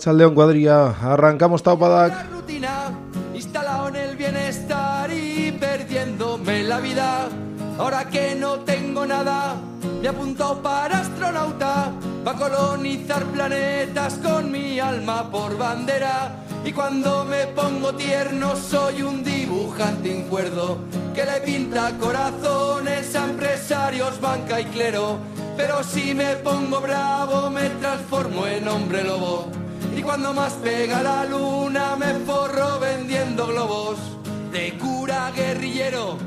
Arratsaldeon cuadrilla, arrancamos Taupadak. rutina, instalado en el bienestar y perdiéndome la vida. Ahora que no tengo nada, me he apuntado para astronauta, para colonizar planetas con mi alma por bandera. Y cuando me pongo tierno soy un dibujante incuerdo que le pinta corazones a empresarios, banca y clero. Pero si me pongo bravo me transformo en hombre lobo. Y cuando más pega la luna me forro vendiendo globos. De cura a guerrillero,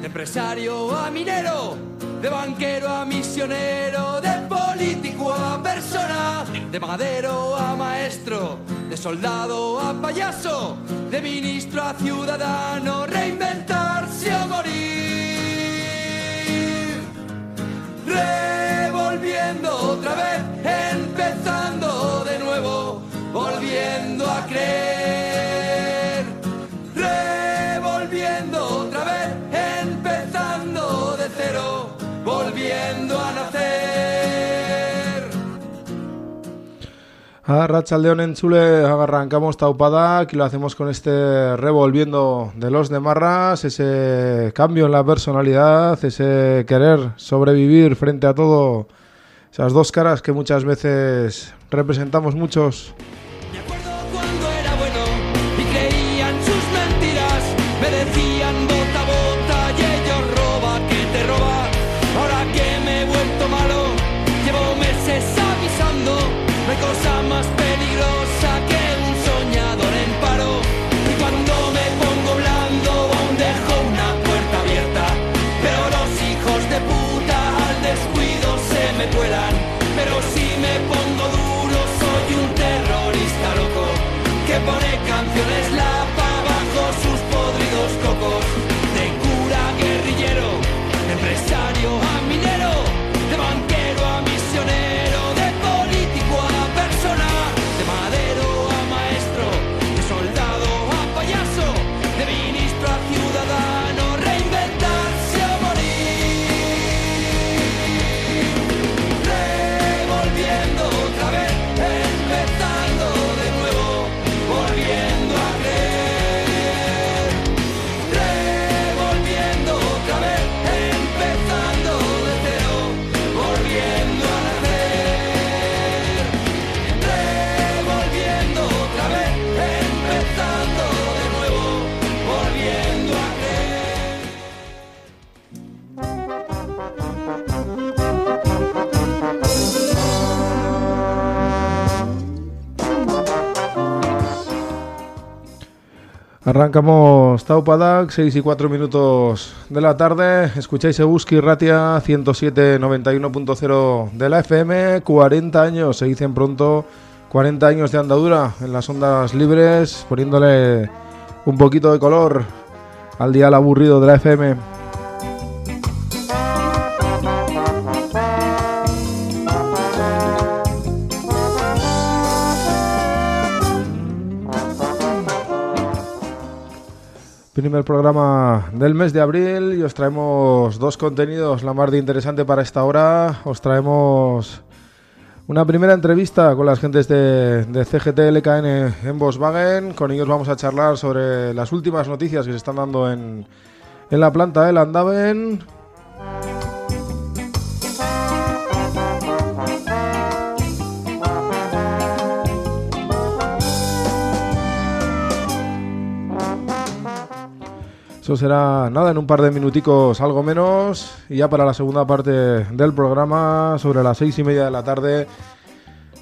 de empresario a minero, de banquero a misionero, de político a persona, de magadero a maestro, de soldado a payaso, de ministro a ciudadano, reinventarse o morir. Revolviendo otra vez, Arratsaldeon entzule, arrancamos Taupadak y lo hacemos con este revolviendo de los de Marras, ese cambio en la personalidad, ese querer sobrevivir frente a todo, esas dos caras que muchas veces representamos muchos. Arrancamos Taupadak, 6 y 4 minutos de la tarde. Escucháis Ebuski Ratia 107.91.0 de la FM. 40 años, se dicen pronto, 40 años de andadura en las ondas libres, poniéndole un poquito de color al día aburrido de la FM. Primer programa del mes de abril y os traemos dos contenidos, la más de interesante para esta hora. Os traemos una primera entrevista con las gentes de, de CGT LKN en Volkswagen. Con ellos vamos a charlar sobre las últimas noticias que se están dando en, en la planta de Landaven. Eso será nada, en un par de minuticos, algo menos. Y ya para la segunda parte del programa, sobre las seis y media de la tarde,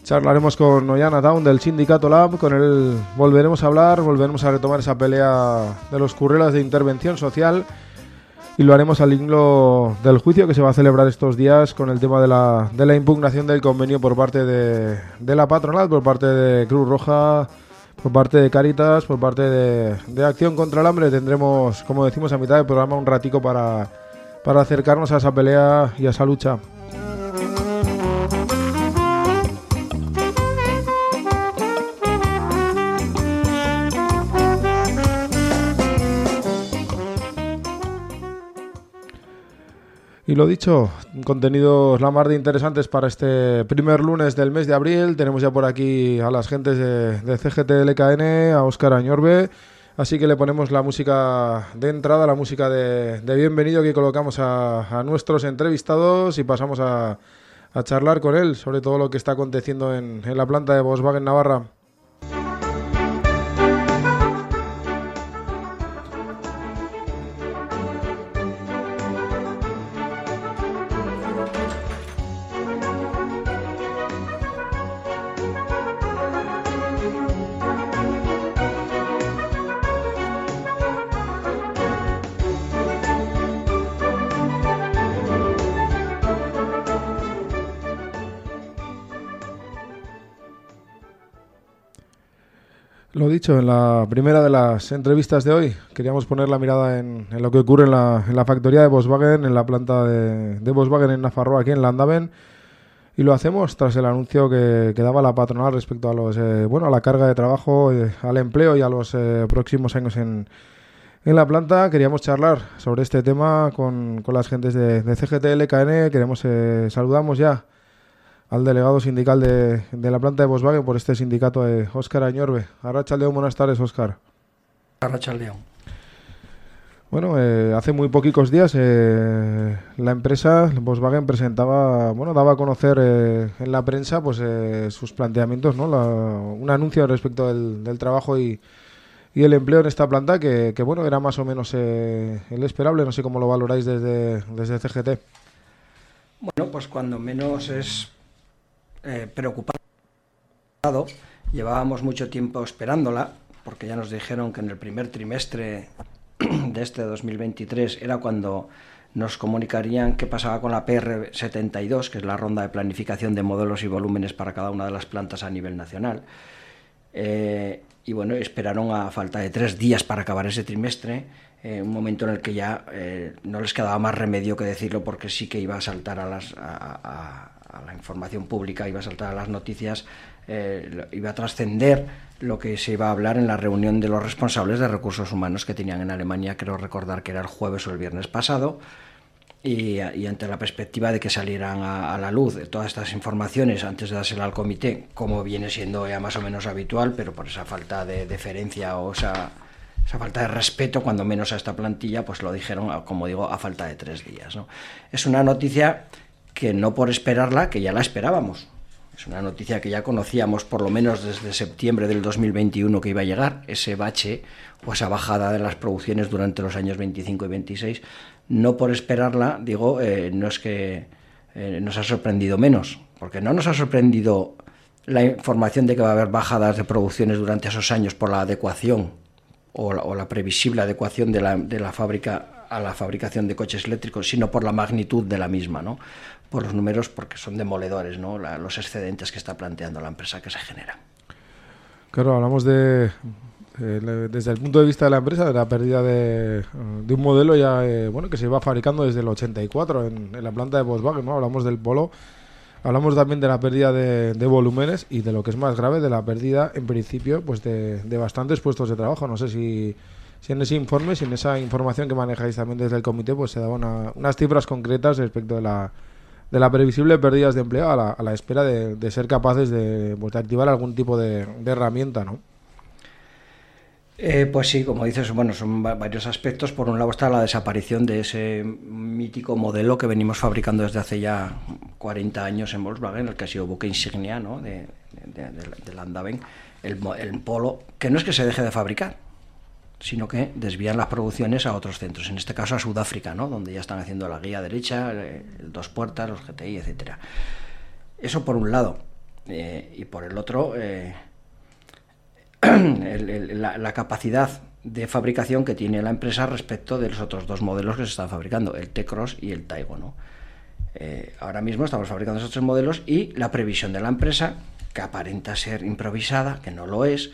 charlaremos con Ollana Town del Sindicato Lab. Con él volveremos a hablar, volveremos a retomar esa pelea de los currelas de intervención social. Y lo haremos al hilo del juicio que se va a celebrar estos días con el tema de la, de la impugnación del convenio por parte de, de la patronal, por parte de Cruz Roja, por parte de Caritas, por parte de, de Acción contra el Hambre. Tendremos, como decimos a mitad del programa, un ratico para, para acercarnos a esa pelea y a esa lucha. Y lo dicho, contenidos la mar de interesantes para este primer lunes del mes de abril. Tenemos ya por aquí a las gentes de, de CGT LKN, a Óscar Añorbe. Así que le ponemos la música de entrada, la música de, bienvenido que colocamos a, a, nuestros entrevistados y pasamos a, a, charlar con él sobre todo lo que está aconteciendo en, en la planta de Volkswagen Navarra. Dicho, en la primera de las entrevistas de hoy queríamos poner la mirada en, en lo que ocurre en la, en la, factoría de Volkswagen, en la planta de, de, Volkswagen en Nafarroa, aquí en Landaven. Y lo hacemos tras el anuncio que, que daba la patronal respecto a los eh, bueno a la carga de trabajo, eh, al empleo y a los eh, próximos años en, en, la planta. Queríamos charlar sobre este tema con, con las gentes de, de CGT LKN. Queremos saludamos ya al delegado sindical de, de, la planta de Volkswagen por este sindicato de Óscar Añorbe. Arrachaldeón, buenas tardes, Óscar. Arrachaldeón. Bueno, eh, hace muy poquitos días eh, la empresa Volkswagen presentaba, bueno, daba a conocer eh, en la prensa pues sus planteamientos, ¿no? La, un anuncio respecto del, del trabajo y, y, el empleo en esta planta que, que bueno, era más o menos el esperable, no sé cómo lo valoráis desde, desde CGT. Bueno, pues cuando menos es eh, preocupado. Llevábamos mucho tiempo esperándola, porque ya nos dijeron que en el primer trimestre de este 2023 era cuando nos comunicarían qué pasaba con la PR72, que es la ronda de planificación de modelos y volúmenes para cada una de las plantas a nivel nacional. Eh, y bueno, esperaron a falta de tres días para acabar ese trimestre, eh, un momento en el que ya eh, no les quedaba más remedio que decirlo porque sí que iba a saltar a, las, a, a, la información pública, iba a saltar a las noticias, eh, iba a trascender lo que se iba a hablar en la reunión de los responsables de recursos humanos que tenían en Alemania, creo recordar que era el jueves o el viernes pasado, y, y ante la perspectiva de que salieran a, la luz todas estas informaciones antes de dársela al comité, como viene siendo ya más o menos habitual, pero por esa falta de deferencia o esa, falta de respeto, cuando menos a esta plantilla, pues lo dijeron, como digo, a falta de tres días. Es una noticia que no por esperarla, que ya la esperábamos. Es una noticia que ya conocíamos por lo menos desde septiembre del 2021 que iba a llegar, ese bache o esa bajada de las producciones durante los años 25 y 26. No por esperarla, digo, eh, no es que eh, nos ha sorprendido menos, porque no nos ha sorprendido la información de que va a haber bajadas de producciones durante esos años por la adecuación o la, o la previsible adecuación de la, de la fábrica a la fabricación de coches eléctricos, sino por la magnitud de la misma, ¿no? por los números porque son demoledores ¿no? la, los excedentes que está planteando la empresa que se genera. Claro, hablamos de, eh, desde el punto de vista de la empresa, de la pérdida de, de un modelo ya eh, bueno que se iba fabricando desde el 84 en, en la planta de Volkswagen, ¿no? hablamos del Polo, hablamos también de la pérdida de, de, volúmenes y de lo que es más grave, de la pérdida en principio pues de, de bastantes puestos de trabajo. No sé si si en ese informe, si en esa información que manejáis también desde el comité, pues se daban una, unas cifras concretas respecto de la, de la previsible pérdidas de empleo a la, espera de, ser capaces de, pues, de, activar algún tipo de, herramienta, ¿no? Eh, pues sí, como dices, bueno, son varios aspectos. Por un lado está la desaparición de ese mítico modelo que venimos fabricando desde hace ya 40 años en Volkswagen, el que ha sido buque insignia ¿no? de, de, de, de Landaven, el, el Polo, que no es que se deje de fabricar, sino que desvían las producciones a otros centros, en este caso a Sudáfrica, ¿no? donde ya están haciendo la guía derecha, el dos puertas, los GTI, etc. Eso por un lado. Eh, y por el otro, eh, la, capacidad de fabricación que tiene la empresa respecto de los otros dos modelos que se están fabricando, el T-Cross y el Taigo. ¿no? Eh, ahora mismo estamos fabricando esos tres modelos y la previsión de la empresa, que aparenta ser improvisada, que no lo es,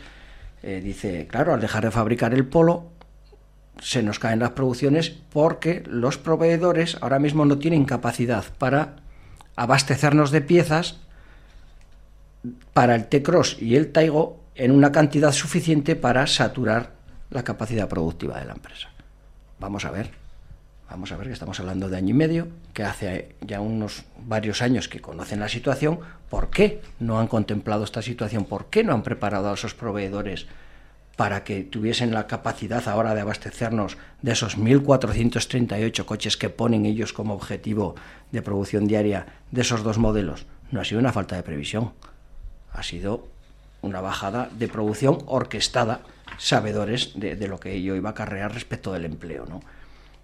eh, dice, claro, al dejar de fabricar el polo, se nos caen las producciones porque los proveedores ahora mismo no tienen capacidad para abastecernos de piezas para el T-Cross y el Taigo en una cantidad suficiente para saturar la capacidad productiva de la empresa. Vamos a ver, Vamos a ver que estamos hablando de año y medio, que hace ya unos varios años que conocen la situación. ¿Por qué no han contemplado esta situación? ¿Por qué no han preparado a esos proveedores para que tuviesen la capacidad ahora de abastecernos de esos 1.438 coches que ponen ellos como objetivo de producción diaria de esos dos modelos? No ha sido una falta de previsión, ha sido una bajada de producción orquestada, sabedores de, lo que ello iba a acarrear respecto del empleo. ¿no?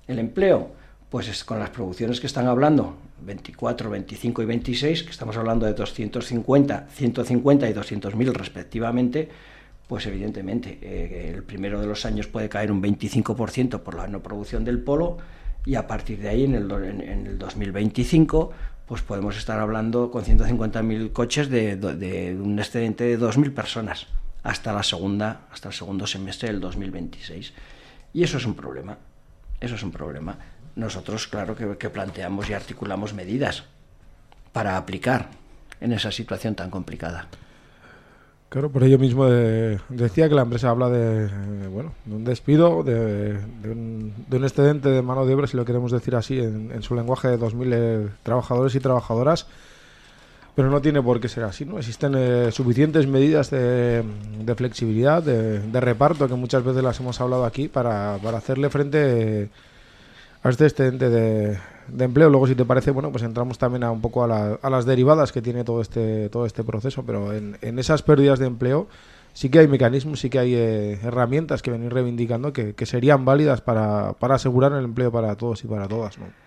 El empleo, pues es con las producciones que están hablando, 24, 25 y 26, que estamos hablando de 250, 150 y 200 mil respectivamente, pues evidentemente eh, el primero de los años puede caer un 25% por la no producción del polo y a partir de ahí en el, en, en el 2025 pues podemos estar hablando con 150.000 coches de, de, de, un excedente de 2.000 personas hasta la segunda hasta el segundo semestre del 2026 y eso es un problema eso es un problema. Nosotros, claro, que, planteamos y articulamos medidas para aplicar en esa situación tan complicada. Claro, por ello mismo de, decía que la empresa habla de, eh, bueno, de un despido, de, de, un, de, un, excedente de mano de obra, si lo queremos decir así, en, en su lenguaje de 2.000 eh, trabajadores y trabajadoras, pero no tiene por qué ser así, ¿no? Existen eh, suficientes medidas de, flexibilidad, de, reparto, que muchas veces las hemos hablado aquí, para, hacerle frente a este excedente de, de, empleo. Luego, si te parece, bueno, pues entramos también a un poco a, la, a las derivadas que tiene todo este, todo este proceso, pero en, en, esas pérdidas de empleo sí que hay mecanismos, sí que hay eh, herramientas que venir reivindicando que, que serían válidas para, para asegurar el empleo para todos y para todas, ¿no?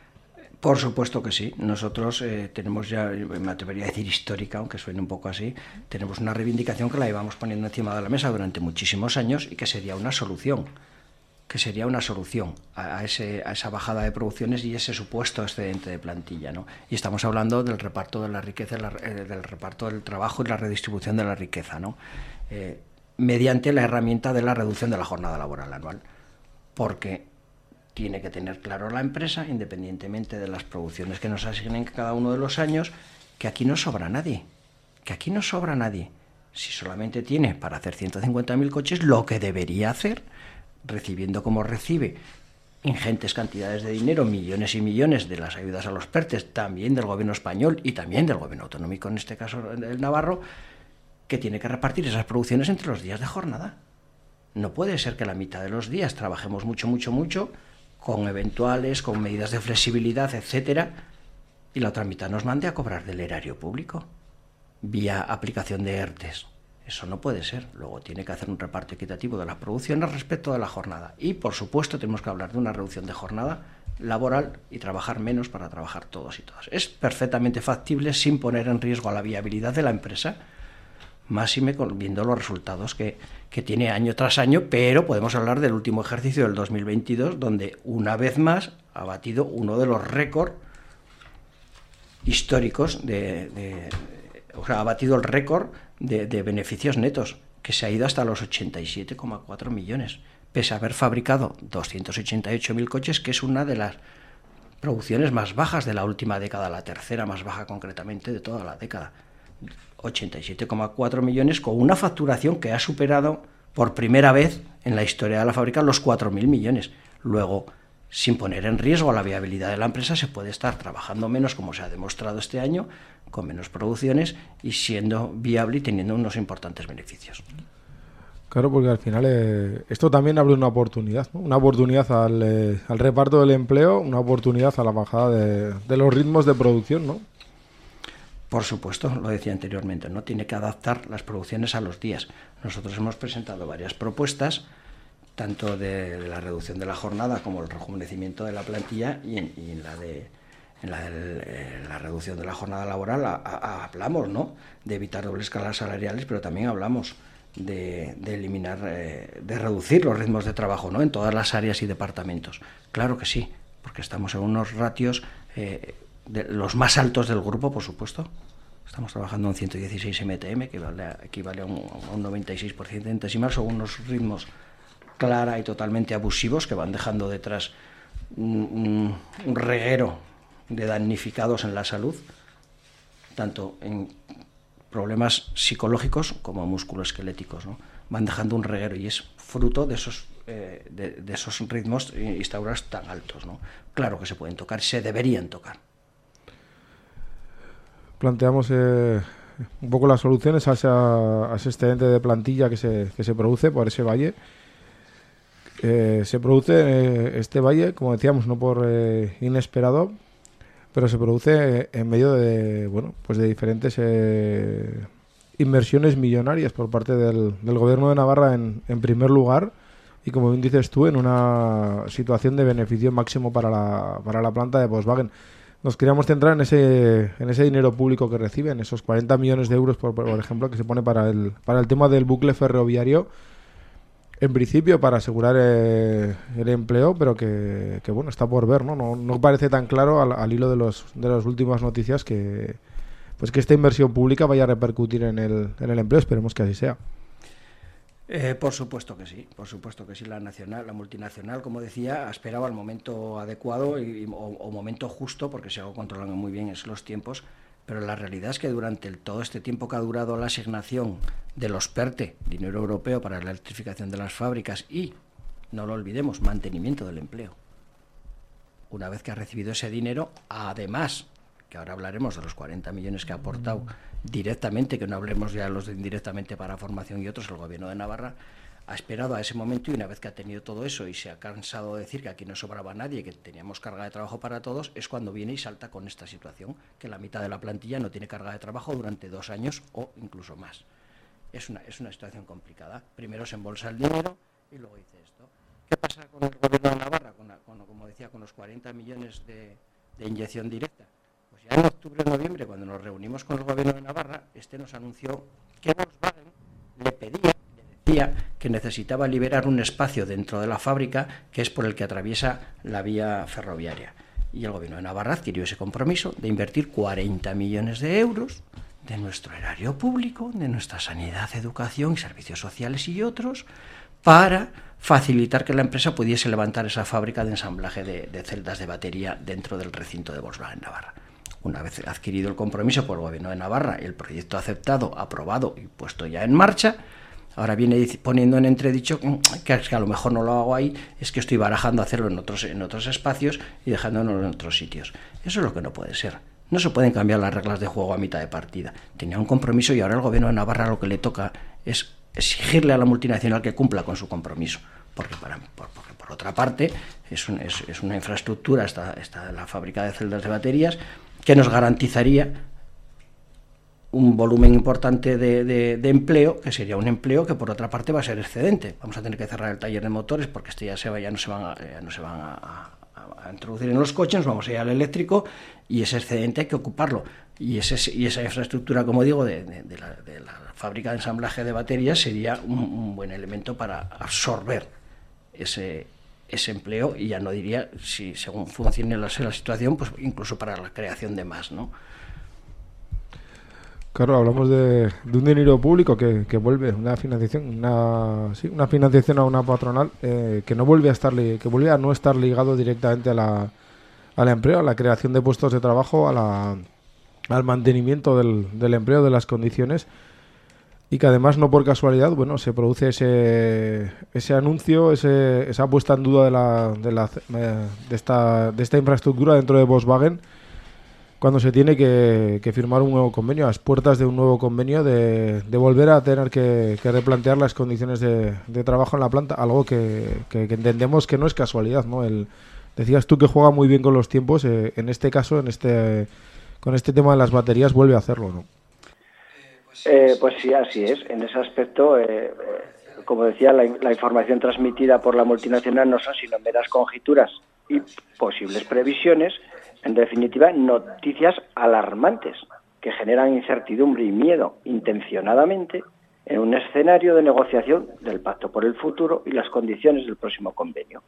Por supuesto que sí. Nosotros eh, tenemos ya, me atrevería a decir histórica, aunque suene un poco así, tenemos una reivindicación que la íbamos poniendo encima de la mesa durante muchísimos años y que sería una solución, que sería una solución a, ese, esa bajada de producciones y ese supuesto excedente de plantilla. ¿no? Y estamos hablando del reparto de la riqueza, eh, del reparto del trabajo y la redistribución de la riqueza, ¿no? Eh, mediante la herramienta de la reducción de la jornada laboral anual. Porque tiene que tener claro la empresa, independientemente de las producciones que nos asignen cada uno de los años, que aquí no sobra nadie, que aquí no sobra nadie. Si solamente tiene para hacer 150.000 coches, lo que debería hacer, recibiendo como recibe ingentes cantidades de dinero, millones y millones de las ayudas a los PERTES, también del gobierno español y también del gobierno autonómico, en este caso el Navarro, que tiene que repartir esas producciones entre los días de jornada. No puede ser que la mitad de los días trabajemos mucho, mucho, mucho, con eventuales, con medidas de flexibilidad, etcétera, y la otra mitad nos mande a cobrar del erario público vía aplicación de ERTES. Eso no puede ser. Luego tiene que hacer un reparto equitativo de las producciones respecto de la jornada. Y, por supuesto, tenemos que hablar de una reducción de jornada laboral y trabajar menos para trabajar todos y todas. Es perfectamente factible sin poner en riesgo la viabilidad de la empresa, máxime viendo los resultados que, tiene año tras año, pero podemos hablar del último ejercicio del 2022, donde una vez más ha batido uno de los récords históricos de, de, o sea, ha batido el récord de, de, beneficios netos, que se ha ido hasta los 87,4 millones, pese a haber fabricado 288.000 coches, que es una de las producciones más bajas de la última década, la tercera más baja concretamente de toda la década. 87,4 millones con una facturación que ha superado por primera vez en la historia de la fábrica los 4.000 millones. Luego, sin poner en riesgo la viabilidad de la empresa, se puede estar trabajando menos, como se ha demostrado este año, con menos producciones y siendo viable y teniendo unos importantes beneficios. Claro, porque al final eh, esto también abre una oportunidad, una oportunidad al, eh, al, reparto del empleo, una oportunidad a la bajada de los ritmos de producción, ¿no? Por supuesto, lo decía anteriormente, no tiene que adaptar las producciones a los días. Nosotros hemos presentado varias propuestas, tanto de, la reducción de la jornada como el rejuvenecimiento de la plantilla y en, la de en la, reducción de la jornada laboral a, hablamos ¿no? de evitar dobles escalas salariales, pero también hablamos de, de eliminar, eh, de reducir los ritmos de trabajo ¿no? en todas las áreas y departamentos. Claro que sí, porque estamos en unos ratios eh, los más altos del grupo, por supuesto. Estamos trabajando en 116 MTM, que vale, equivale a un, a un 96% centesimal. Son unos ritmos clara y totalmente abusivos que van dejando detrás un reguero de damnificados en la salud, tanto en problemas psicológicos como musculoesqueléticos. ¿no? Van dejando un reguero y es fruto de esos eh, de, esos ritmos instaurados tan altos. ¿no? Claro que se pueden tocar, se deberían tocar. Planteamos eh, un poco las soluciones a, ese excedente de plantilla que se, que se produce por ese valle. Eh, se produce este valle, como decíamos, no por inesperado, pero se produce en medio de, bueno, pues de diferentes inversiones millonarias por parte del, gobierno de Navarra en, en, primer lugar y como bien dices tú, en una situación de beneficio máximo para la, para la planta de Volkswagen. Nos queríamos centrar en ese, en ese dinero público que reciben, esos 40 millones de euros, por, por ejemplo, que se pone para el, para el tema del bucle ferroviario, en principio para asegurar eh, el empleo, pero que, bueno, está por ver, ¿no? No, no parece tan claro al, al, hilo de, los, de las últimas noticias que, pues que esta inversión pública vaya a repercutir en el, en el empleo. Esperemos que así sea. Eh, por supuesto que sí, por supuesto que sí. La nacional, la multinacional, como decía, ha esperado el momento adecuado y, o, momento justo, porque se ha controlado muy bien los tiempos. Pero la realidad es que durante todo este tiempo que ha durado la asignación de los PERTE, dinero europeo para la electrificación de las fábricas y, no lo olvidemos, mantenimiento del empleo. Una vez que ha recibido ese dinero, además que ahora hablaremos de los 40 millones que ha aportado directamente, que no hablemos ya de los de indirectamente para formación y otros, el gobierno de Navarra, ha esperado a ese momento y una vez que ha tenido todo eso y se ha cansado de decir que aquí no sobraba nadie, que teníamos carga de trabajo para todos, es cuando viene y salta con esta situación, que la mitad de la plantilla no tiene carga de trabajo durante dos años o incluso más. Es una, es una situación complicada. Primero se embolsa el dinero y luego dice esto. ¿Qué pasa con el gobierno de Navarra? Con, como decía, con los 40 millones de inyección directa en octubre o noviembre, cuando nos reunimos con el gobierno de Navarra, este nos anunció que Volkswagen le pedía, le decía que necesitaba liberar un espacio dentro de la fábrica que es por el que atraviesa la vía ferroviaria. Y el gobierno de Navarra adquirió ese compromiso de invertir 40 millones de euros de nuestro erario público, de nuestra sanidad, educación servicios sociales y otros, para facilitar que la empresa pudiese levantar esa fábrica de ensamblaje de, de celdas de batería dentro del recinto de Volkswagen Navarra. Una vez adquirido el compromiso por el Gobierno de Navarra y el proyecto aceptado, aprobado y puesto ya en marcha, ahora viene poniendo en entredicho que, a lo mejor no lo hago ahí, es que estoy barajando hacerlo en otros, en otros espacios y dejándolo en otros sitios. Eso es lo que no puede ser. No se pueden cambiar las reglas de juego a mitad de partida. Tenía un compromiso y ahora el gobierno de Navarra lo que le toca es exigirle a la multinacional que cumpla con su compromiso. Porque, por otra parte es, es, una infraestructura, está, está la fábrica de celdas de baterías, que nos garantizaría un volumen importante de, empleo, que sería un empleo que por otra parte va a ser excedente. Vamos a tener que cerrar el taller de motores porque este ya, se va, ya no se van, a, no se van a, introducir en los coches, vamos a ir al eléctrico y ese excedente hay que ocuparlo. Y, ese, y esa infraestructura, como digo, de, la, fábrica de ensamblaje de baterías sería un buen elemento para absorber ese, ese empleo y ya no diría si según funcione la, situación, pues incluso para la creación de más, ¿no? Claro, hablamos de, un dinero público que, que, vuelve, una financiación, una, sí, una financiación a una patronal eh, que no vuelve a estar, que vuelve a no estar ligado directamente a la, al empleo, a la creación de puestos de trabajo, a la, al mantenimiento del, del empleo, de las condiciones y que además no por casualidad, bueno, se produce ese, ese anuncio, ese, esa puesta en duda de, la, de, la, de, esta, de esta infraestructura dentro de Volkswagen cuando se tiene que, firmar un nuevo convenio, a las puertas de un nuevo convenio, de, de volver a tener que, replantear las condiciones de, trabajo en la planta, algo que, entendemos que no es casualidad, ¿no? El, decías tú que juega muy bien con los tiempos, eh, en este caso, en este con este tema de las baterías, vuelve a hacerlo, ¿no? Eh, pues sí, así es. En ese aspecto, eh, eh, como decía, la, información transmitida por la multinacional no son sino meras conjeturas y posibles previsiones, en definitiva, noticias alarmantes que generan incertidumbre y miedo intencionadamente en un escenario de negociación del Pacto por el Futuro y las condiciones del próximo convenio,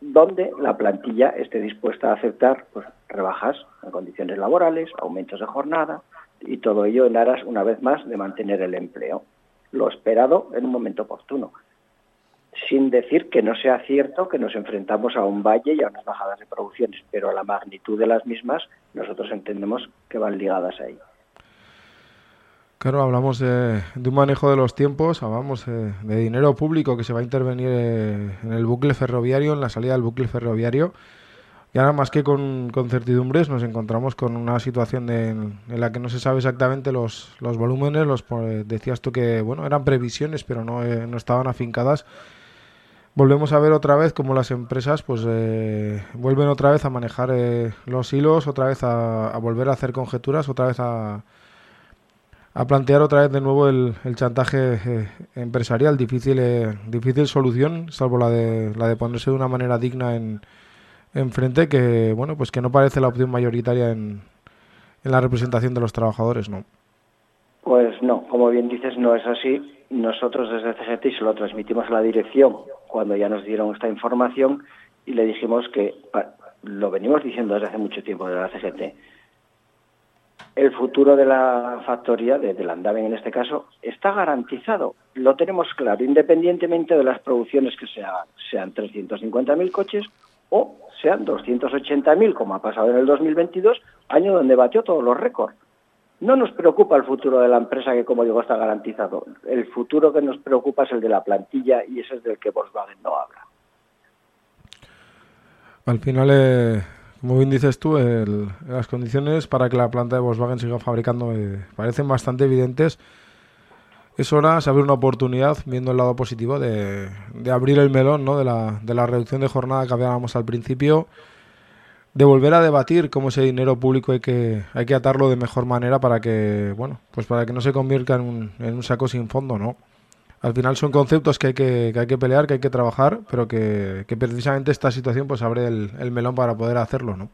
donde la plantilla esté dispuesta a aceptar pues, rebajas en condiciones laborales, aumentos de jornada, y todo ello en aras, una vez más, de mantener el empleo. Lo esperado en un momento oportuno. Sin decir que no sea cierto que nos enfrentamos a un valle y a unas bajadas de producciones, pero a la magnitud de las mismas nosotros entendemos que van ligadas ahí. Claro, hablamos de, un manejo de los tiempos, hablamos de, dinero público que se va a intervenir eh, en el bucle ferroviario, en la salida del bucle ferroviario. Y ahora más que con, certidumbres nos encontramos con una situación en la que no se sabe exactamente los, los volúmenes. Los, pues, decías tú que bueno eran previsiones, pero no, eh, no estaban afincadas. Volvemos a ver otra vez cómo las empresas pues eh, vuelven otra vez a manejar los hilos, otra vez a volver a hacer conjeturas, otra vez a, a plantear otra vez de nuevo el, chantaje eh, empresarial. Difícil, eh, difícil solución, salvo la de, la de ponerse de una manera digna en, en frente, que bueno, pues que no parece la opción mayoritaria en, en la representación de los trabajadores, ¿no? Pues no, como bien dices, no es así. Nosotros desde CGT se lo transmitimos a la dirección cuando ya nos dieron esta información y le dijimos que lo venimos diciendo desde hace mucho tiempo de la CGT el futuro de la factoría, de, de Landaven en este caso, está garantizado. Lo tenemos claro, independientemente de las producciones que se hagan, sean 350.000 coches o sean 280.000, como ha pasado en el 2022, año donde batió todos los récords. No nos preocupa el futuro de la empresa, que como digo está garantizado. El futuro que nos preocupa es el de la plantilla y ese es del que Volkswagen no habla. Al final, eh, como bien dices tú, las condiciones para que la planta de Volkswagen siga fabricando eh, parecen bastante evidentes. Es hora de abrir una oportunidad, viendo el lado positivo, de, abrir el melón ¿no? de, la, de la reducción de jornada que hablábamos al principio, de volver a debatir cómo ese dinero público hay que, hay que atarlo de mejor manera para que, bueno, pues para que no se convierta en un, en un saco sin fondo, ¿no? al final son conceptos que hay que, hay que pelear, que hay que trabajar, pero que, precisamente esta situación pues abre el, melón para poder hacerlo, ¿no?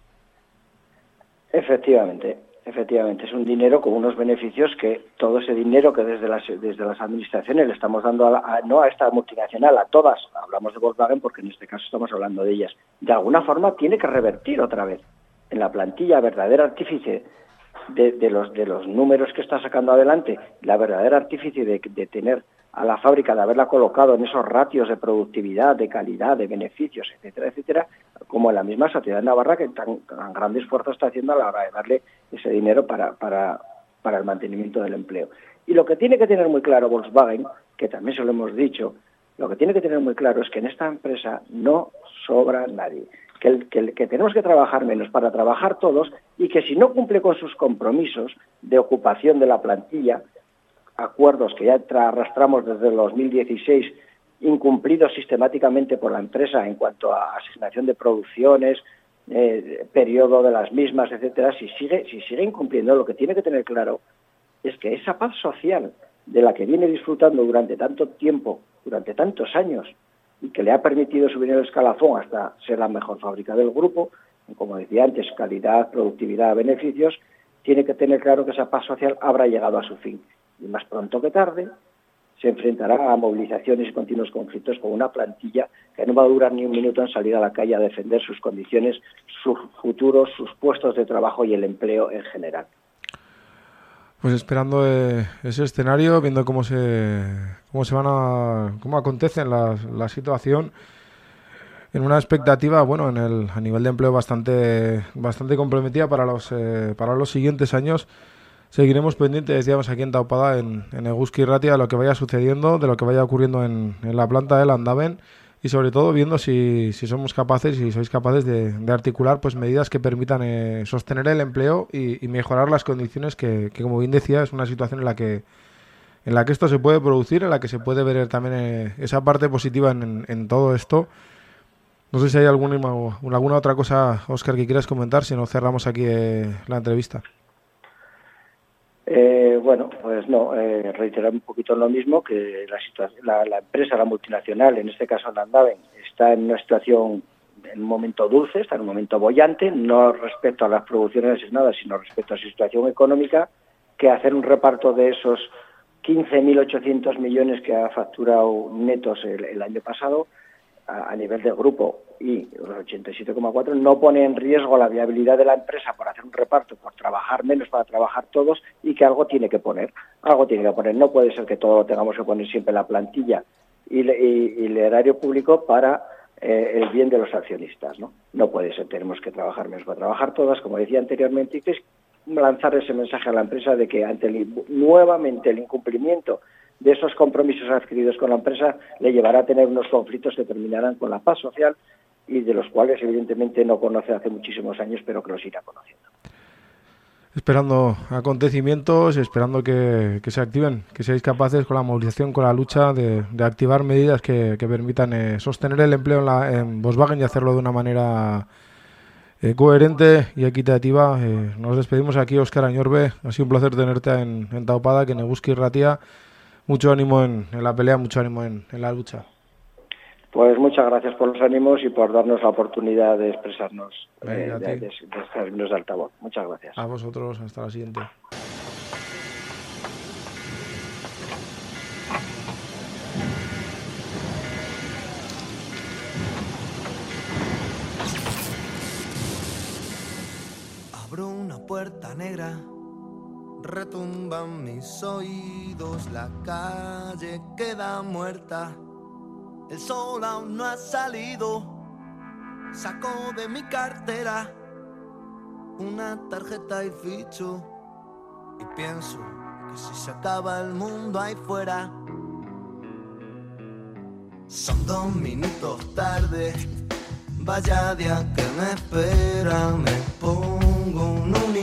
Efectivamente, efectivamente. Es un dinero con unos beneficios que todo ese dinero que desde las, desde las administraciones le estamos dando, a, no a esta multinacional, a todas, hablamos de Volkswagen porque en este caso estamos hablando de ellas, de alguna forma tiene que revertir otra vez en la plantilla verdadera artífice de, los, de los números que está sacando adelante, la verdadera artífice de, de tener a la fábrica de haberla colocado en esos ratios de productividad, de calidad, de beneficios, etcétera, etcétera, como la misma sociedad Navarra que tan, gran esfuerzo está haciendo a la hora de darle ese dinero para, para, para el mantenimiento del empleo. Y lo que tiene que tener muy claro Volkswagen, que también se lo hemos dicho, lo que tiene que tener muy claro es que en esta empresa no sobra nadie, que, que, tenemos que trabajar menos para trabajar todos y que si no cumple con sus compromisos de ocupación de la plantilla, acuerdos que ya arrastramos desde el 2016 incumplidos sistemáticamente por la empresa en cuanto a asignación de producciones, eh, periodo de las mismas, etcétera, si sigue, si sigue incumpliendo, lo que tiene que tener claro es que esa paz social de la que viene disfrutando durante tanto tiempo, durante tantos años, y que le ha permitido subir el escalafón hasta ser la mejor fábrica del grupo, como decía antes, calidad, productividad, beneficios, tiene que tener claro que esa paz social habrá llegado a su fin y más pronto que tarde se enfrentará a movilizaciones y continuos conflictos con una plantilla que no va a durar ni un minuto en salir a la calle a defender sus condiciones, sus futuros, sus puestos de trabajo y el empleo en general. Pues esperando eh, ese escenario, viendo cómo se cómo se van a cómo acontece la, situación en una expectativa, bueno, en el a nivel de empleo bastante bastante comprometida para los eh, para los siguientes años Seguiremos pendientes, decíamos aquí en Taupada, en, en Eguski Ratia, de lo que vaya sucediendo, de lo que vaya ocurriendo en, la planta del Andaven y sobre todo viendo si, somos capaces, si sois capaces de, articular pues medidas que permitan eh, sostener el empleo y, mejorar las condiciones que, como bien decía, es una situación en la que en la que esto se puede producir, en la que se puede ver también eh, esa parte positiva en, todo esto. No sé si hay alguna, alguna otra cosa, Oscar, que quieras comentar, si no cerramos aquí eh, la entrevista. Eh, bueno, pues no, eh, reiterar un poquito lo mismo, que la, la, empresa, la multinacional, en este caso Landaven, está en una situación, en un momento dulce, está en un momento bollante, no respecto a las producciones asignadas, sino respecto a su situación económica, que hacer un reparto de esos 15.800 millones que ha facturado netos el año pasado, a, nivel del grupo y los 87,4 no pone en riesgo la viabilidad de la empresa por hacer un reparto, por trabajar menos para trabajar todos y que algo tiene que poner. Algo tiene que poner. No puede ser que todo lo tengamos que poner siempre la plantilla y, el erario público para eh, el bien de los accionistas. ¿no? no puede ser. Tenemos que trabajar menos para trabajar todas, como decía anteriormente, y que lanzar ese mensaje a la empresa de que ante nuevamente el incumplimiento de esos compromisos adquiridos con la empresa le llevará a tener unos conflictos que terminarán con la paz social y de los cuales evidentemente no conoce hace muchísimos años, pero que los irá conociendo. Esperando acontecimientos, esperando que, se activen, que seáis capaces con la movilización, con la lucha, de, activar medidas que, permitan eh, sostener el empleo en, la, en Volkswagen y hacerlo de una manera eh, coherente y equitativa. Eh, nos despedimos aquí, Óscar Añorbe. Ha sido un placer tenerte en, Taupada, que Nebuski Ratia. Mucho ánimo en, la pelea, mucho ánimo en, la lucha. Pues muchas gracias por los ánimos y por darnos la oportunidad de expresarnos eh, de, de, altavoz. Muchas gracias. A vosotros, hasta la siguiente. puerta negra. Retumban mis oídos, la calle queda muerta. El sol aún no ha salido. Saco de mi cartera una tarjeta y ficho. Y pienso que si se acaba el mundo ahí fuera. Son dos minutos tarde. Vaya día que me espera, me pongo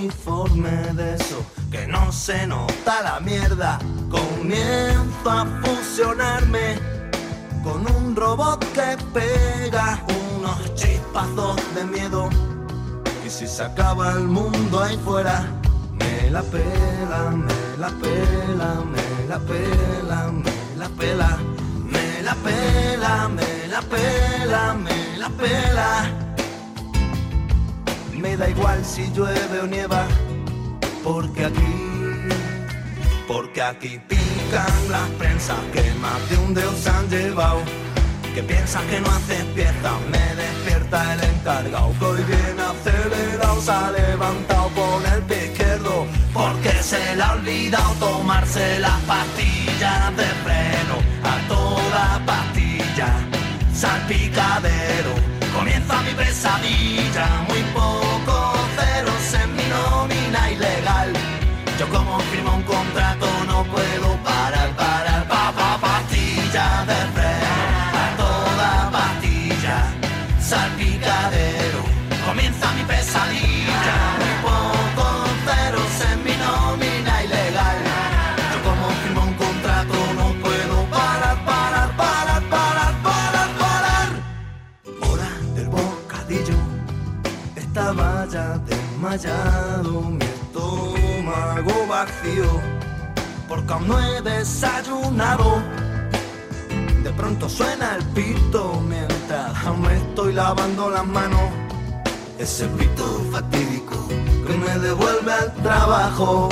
uniforme de eso que no se nota la mierda. Comienzo a fusionarme con un robot que pega unos chispazos de miedo. Y si se acaba el mundo ahí fuera, me la pela, me la pela, me la pela, me la pela, me la pela, me la pela, me la pela. Me da igual si llueve o nieva, porque aquí, porque aquí pican las prensas que más de un dios han llevado. Que piensas que no haces pieza, me despierta el encargado. Que hoy viene acelerado, se ha levantado con el pie izquierdo, porque se le ha olvidado tomarse las pastillas de freno. A toda pastilla, salpicadero Comienza mi pesadilla, muy poco Yo como firmo un contrato no puedo parar, parar, pa, pa, pastilla de freno, toda pastilla, salpicadero. Comienza mi pesadilla, muy poco ceros en mi nómina ilegal. Yo como firmo un contrato no puedo parar, parar, parar, parar, parar, parar. Hora del bocadillo, estaba ya desmayado, porque aún no he desayunado. De pronto suena el pito mientras aún me estoy lavando las manos. Ese pito fatídico que me devuelve al trabajo.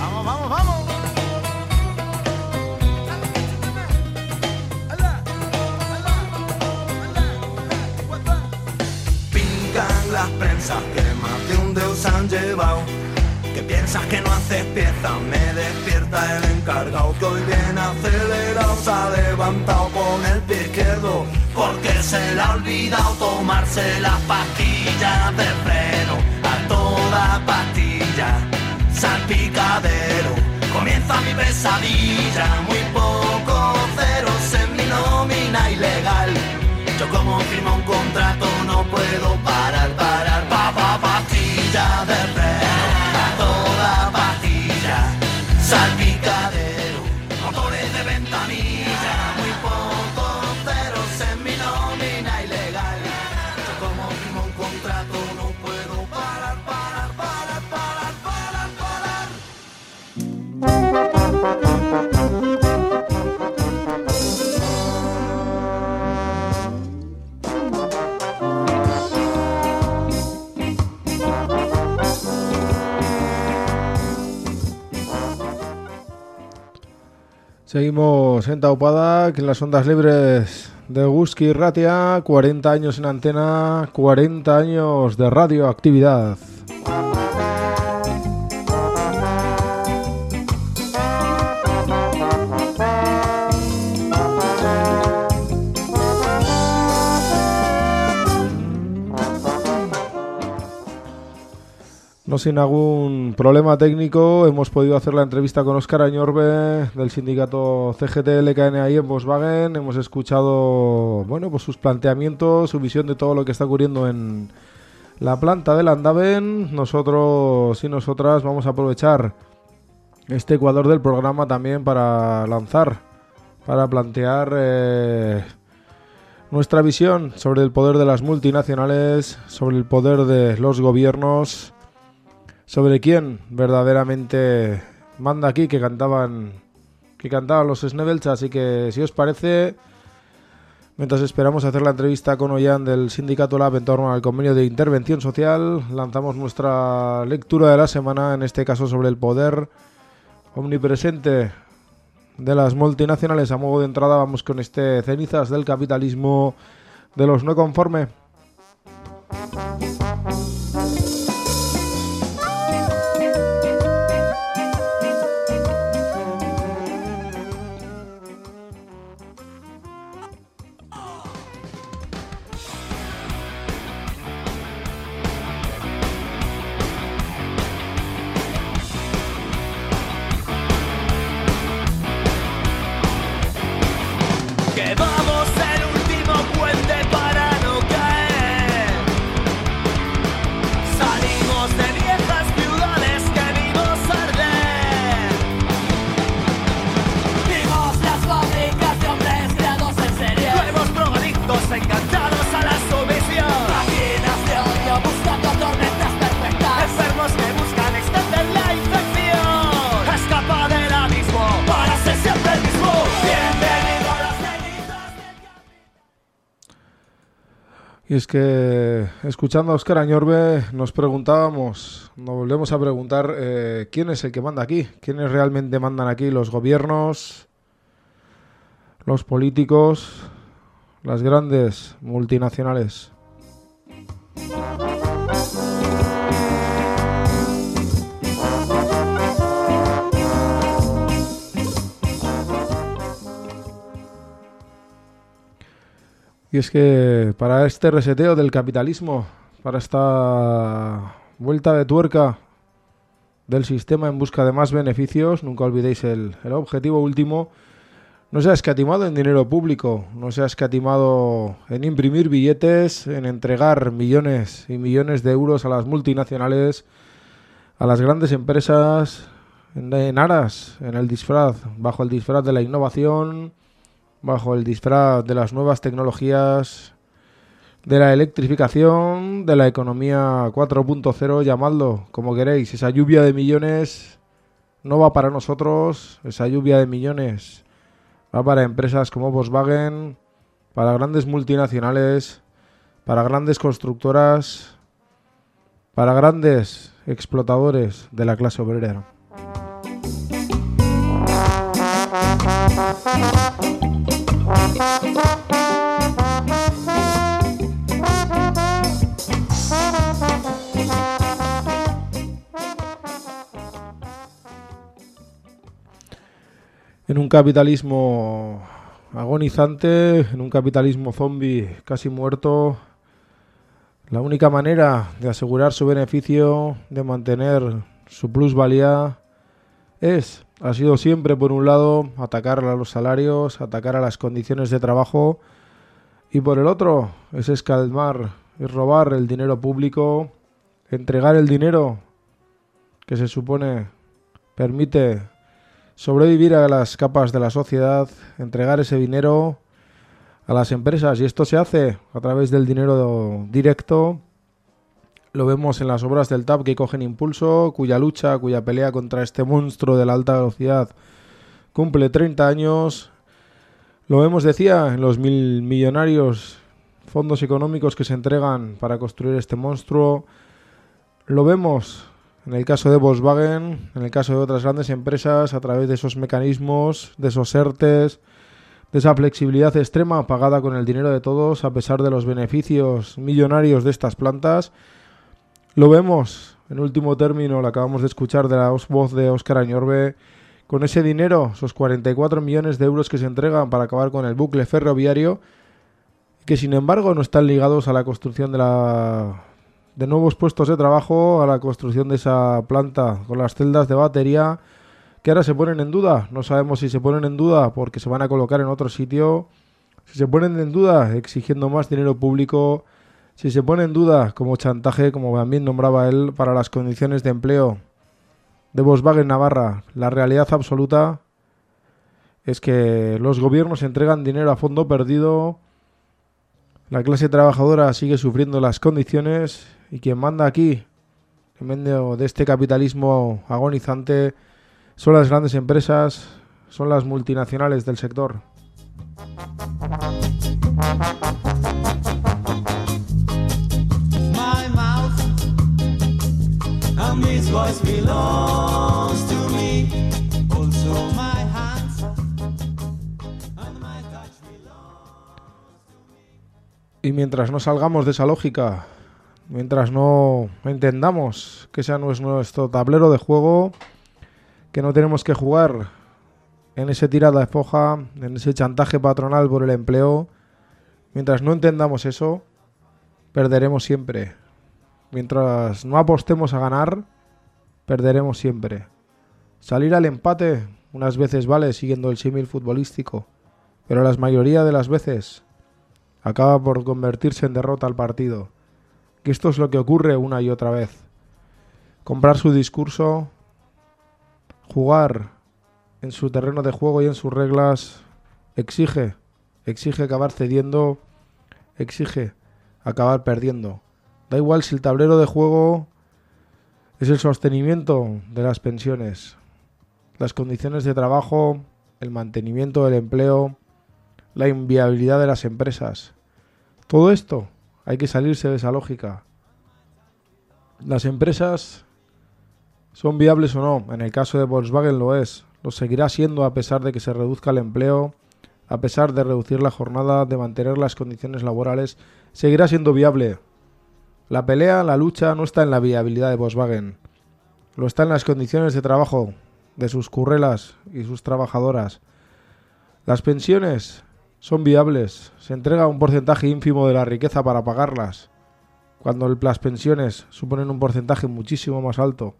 Vamos, vamos, vamos. Pingan las prensas que más de un dios han llevado. Piensas que no haces pieza, me despierta el encargado que hoy viene acelerado, se ha levantado con el pie izquierdo, porque se le ha olvidado tomarse las pastillas de freno, a toda pastilla, salpicadero, comienza mi pesadilla, muy poco ceros en mi nómina ilegal, yo como firmo un contrato no puedo parar, parar, pa, pa, pastilla de freno, Seguimos en Taupada, en las ondas libres de Guski Ratia, 40 años en antena, 40 años de radioactividad. No sin algún problema técnico, hemos podido hacer la entrevista con Óscar Añorbe del sindicato CGT ahí en Volkswagen. Hemos escuchado bueno, pues sus planteamientos, su visión de todo lo que está ocurriendo en la planta del Andaven. Nosotros y nosotras vamos a aprovechar este ecuador del programa también para lanzar, para plantear eh, nuestra visión sobre el poder de las multinacionales, sobre el poder de los gobiernos sobre quién verdaderamente manda aquí que cantaban que cantaban los Snevels, así que si os parece mientras esperamos hacer la entrevista con Ollán del Sindicato Lab en torno al convenio de intervención social, lanzamos nuestra lectura de la semana, en este caso sobre el poder omnipresente de las multinacionales. A modo de entrada vamos con este cenizas del capitalismo de los no conforme. Y es que escuchando a Oscar Añorbe nos preguntábamos, nos volvemos a preguntar eh, quién es el que manda aquí, quiénes realmente mandan aquí, los gobiernos, los políticos, las grandes multinacionales. Y es que para este reseteo del capitalismo, para esta vuelta de tuerca del sistema en busca de más beneficios, nunca olvidéis el, objetivo último, no se ha escatimado en dinero público, no se ha escatimado en imprimir billetes, en entregar millones y millones de euros a las multinacionales, a las grandes empresas, en, aras, en el disfraz, bajo el disfraz de la innovación, bajo el disfraz de las nuevas tecnologías, de la electrificación, de la economía 4.0, llamadlo como queréis. Esa lluvia de millones no va para nosotros, esa lluvia de millones va para empresas como Volkswagen, para grandes multinacionales, para grandes constructoras, para grandes explotadores de la clase obrera. En un capitalismo agonizante, en un capitalismo zombie casi muerto, la única manera de asegurar su beneficio, de mantener su plusvalía, es ha sido siempre, por un lado, atacar a los salarios, atacar a las condiciones de trabajo, y por el otro, es escalmar y robar el dinero público, entregar el dinero que se supone permite sobrevivir a las capas de la sociedad, entregar ese dinero a las empresas, y esto se hace a través del dinero directo lo vemos en las obras del TAP que cogen impulso, cuya lucha, cuya pelea contra este monstruo de la alta velocidad cumple 30 años. Lo vemos, decía, en los mil millonarios fondos económicos que se entregan para construir este monstruo. Lo vemos en el caso de Volkswagen, en el caso de otras grandes empresas, a través de esos mecanismos, de esos ERTES, de esa flexibilidad extrema pagada con el dinero de todos, a pesar de los beneficios millonarios de estas plantas lo vemos, en último término, lo acabamos de escuchar de la voz de Óscar Añorbe, con ese dinero, esos 44 millones de euros que se entregan para acabar con el bucle ferroviario, que sin embargo no están ligados a la construcción de la de nuevos puestos de trabajo a la construcción de esa planta con las celdas de batería que ahora se ponen en duda. No sabemos si se ponen en duda porque se van a colocar en otro sitio, si se ponen en duda exigiendo más dinero público, si se pone en duda como chantaje, como también nombraba él, para las condiciones de empleo de Volkswagen Navarra. La realidad absoluta es que los gobiernos entregan dinero a fondo perdido, la clase trabajadora sigue sufriendo las condiciones y quien manda aquí, en medio de este capitalismo agonizante, son las grandes empresas, son las multinacionales del sector. Y mientras no salgamos de esa lógica, mientras no entendamos que ese no es nuestro tablero de juego, que no tenemos que jugar en ese tirada de foja, en ese chantaje patronal por el empleo, mientras no entendamos eso, perderemos siempre. Mientras no apostemos a ganar, perderemos siempre. Salir al empate unas veces vale siguiendo el símil futbolístico, pero la mayoría de las veces acaba por convertirse en derrota al partido. Que esto es lo que ocurre una y otra vez. Comprar su discurso, jugar en su terreno de juego y en sus reglas, exige, exige acabar cediendo, exige acabar perdiendo. Da igual si el tablero de juego es el sostenimiento de las pensiones, las condiciones de trabajo, el mantenimiento del empleo, la inviabilidad de las empresas. Todo esto hay que salirse de esa lógica. Las empresas son viables o no. En el caso de Volkswagen lo es. Lo seguirá siendo a pesar de que se reduzca el empleo, a pesar de reducir la jornada, de mantener las condiciones laborales. Seguirá siendo viable. La pelea, la lucha no está en la viabilidad de Volkswagen. Lo está en las condiciones de trabajo de sus currelas y sus trabajadoras. Las pensiones son viables. Se entrega un porcentaje ínfimo de la riqueza para pagarlas, cuando las pensiones suponen un porcentaje muchísimo más alto,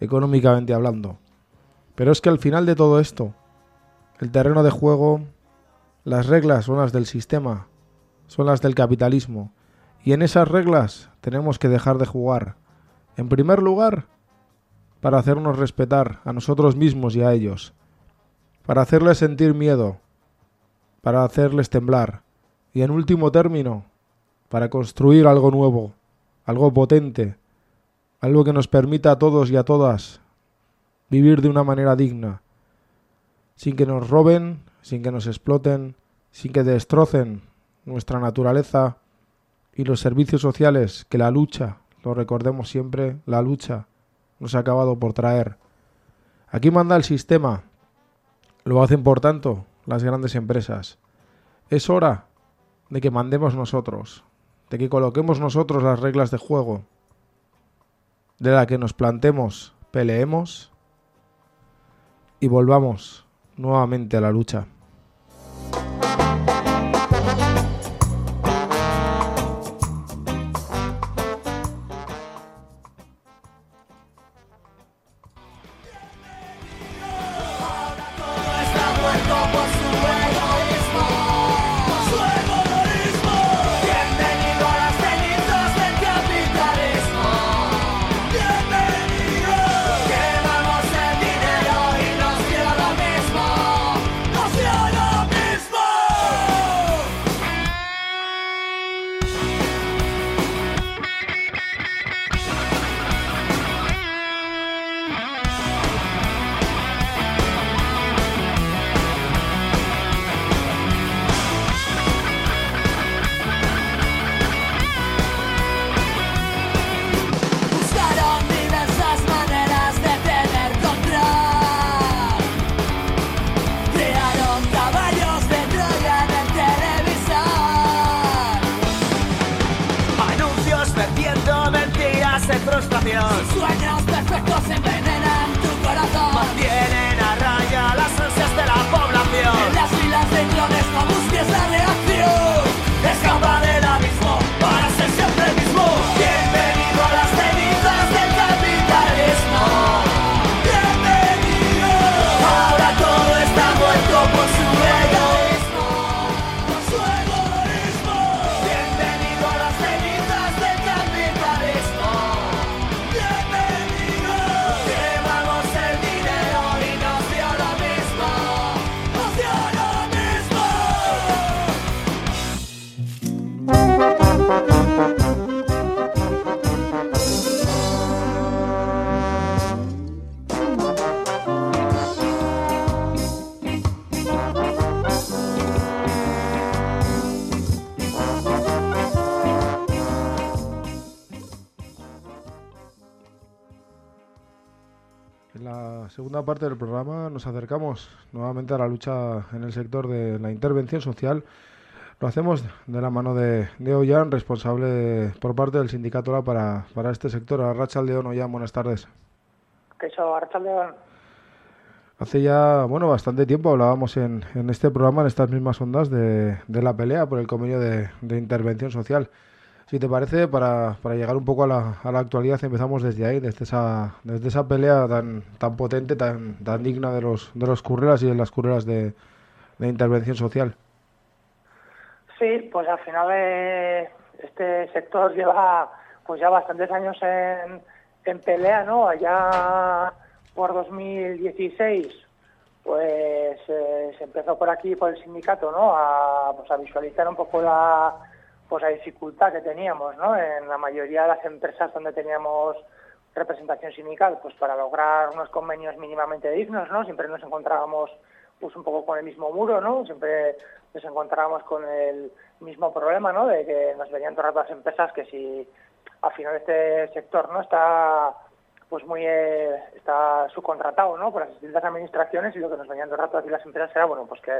económicamente hablando. Pero es que al final de todo esto, el terreno de juego, las reglas son las del sistema, son las del capitalismo. Y en esas reglas tenemos que dejar de jugar. En primer lugar, para hacernos respetar a nosotros mismos y a ellos, para hacerles sentir miedo, para hacerles temblar, y en último término, para construir algo nuevo, algo potente, algo que nos permita a todos y a todas vivir de una manera digna, sin que nos roben, sin que nos exploten, sin que destrocen nuestra naturaleza y los servicios sociales que la lucha, lo recordemos siempre, la lucha nos ha acabado por traer. Aquí manda el sistema, lo hacen por tanto las grandes empresas. Es hora de que mandemos nosotros, de que coloquemos nosotros las reglas de juego, de la que nos plantemos, peleemos y volvamos nuevamente a la lucha. Segunda parte del programa nos acercamos nuevamente a la lucha en el sector de la intervención social. Lo hacemos de la mano de, de Ollán, responsable por parte del sindicato para, para este sector. Arrachaldeón, Ollán, buenas tardes. ¿Qué Arrachaldeón? Hace ya, bueno, bastante tiempo hablábamos en, en este programa, en estas mismas ondas, de, de la pelea por el convenio de, de intervención social. Si te parece, para, para llegar un poco a la, a la, actualidad, empezamos desde ahí, desde esa, desde esa pelea tan, tan potente, tan, tan digna de los, de los y de las curreras de, de intervención social. Sí, pues al final eh, este sector lleva pues ya bastantes años en, en pelea, ¿no? Allá por 2016 pues eh, se empezó por aquí, por el sindicato, ¿no? A, pues, a visualizar un poco la pues la dificultad que teníamos ¿no? en la mayoría de las empresas donde teníamos representación sindical, pues para lograr unos convenios mínimamente dignos, ¿no? Siempre nos encontrábamos pues un poco con el mismo muro, ¿no? Siempre nos encontrábamos con el mismo problema, ¿no? De que nos venían todas las empresas que si al final este sector no está pues muy eh, está subcontratado ¿no? por las distintas administraciones y lo que nos venían el rato aquí las empresas era bueno pues que,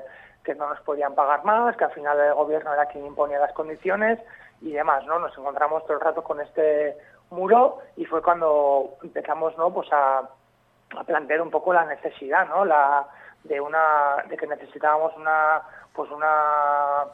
que, no nos podían pagar más, que al final el gobierno era quien imponía las condiciones y demás, ¿no? Nos encontramos todo el rato con este muro y fue cuando empezamos ¿no? pues a, a plantear un poco la necesidad, ¿no? La, de una de que necesitábamos una pues una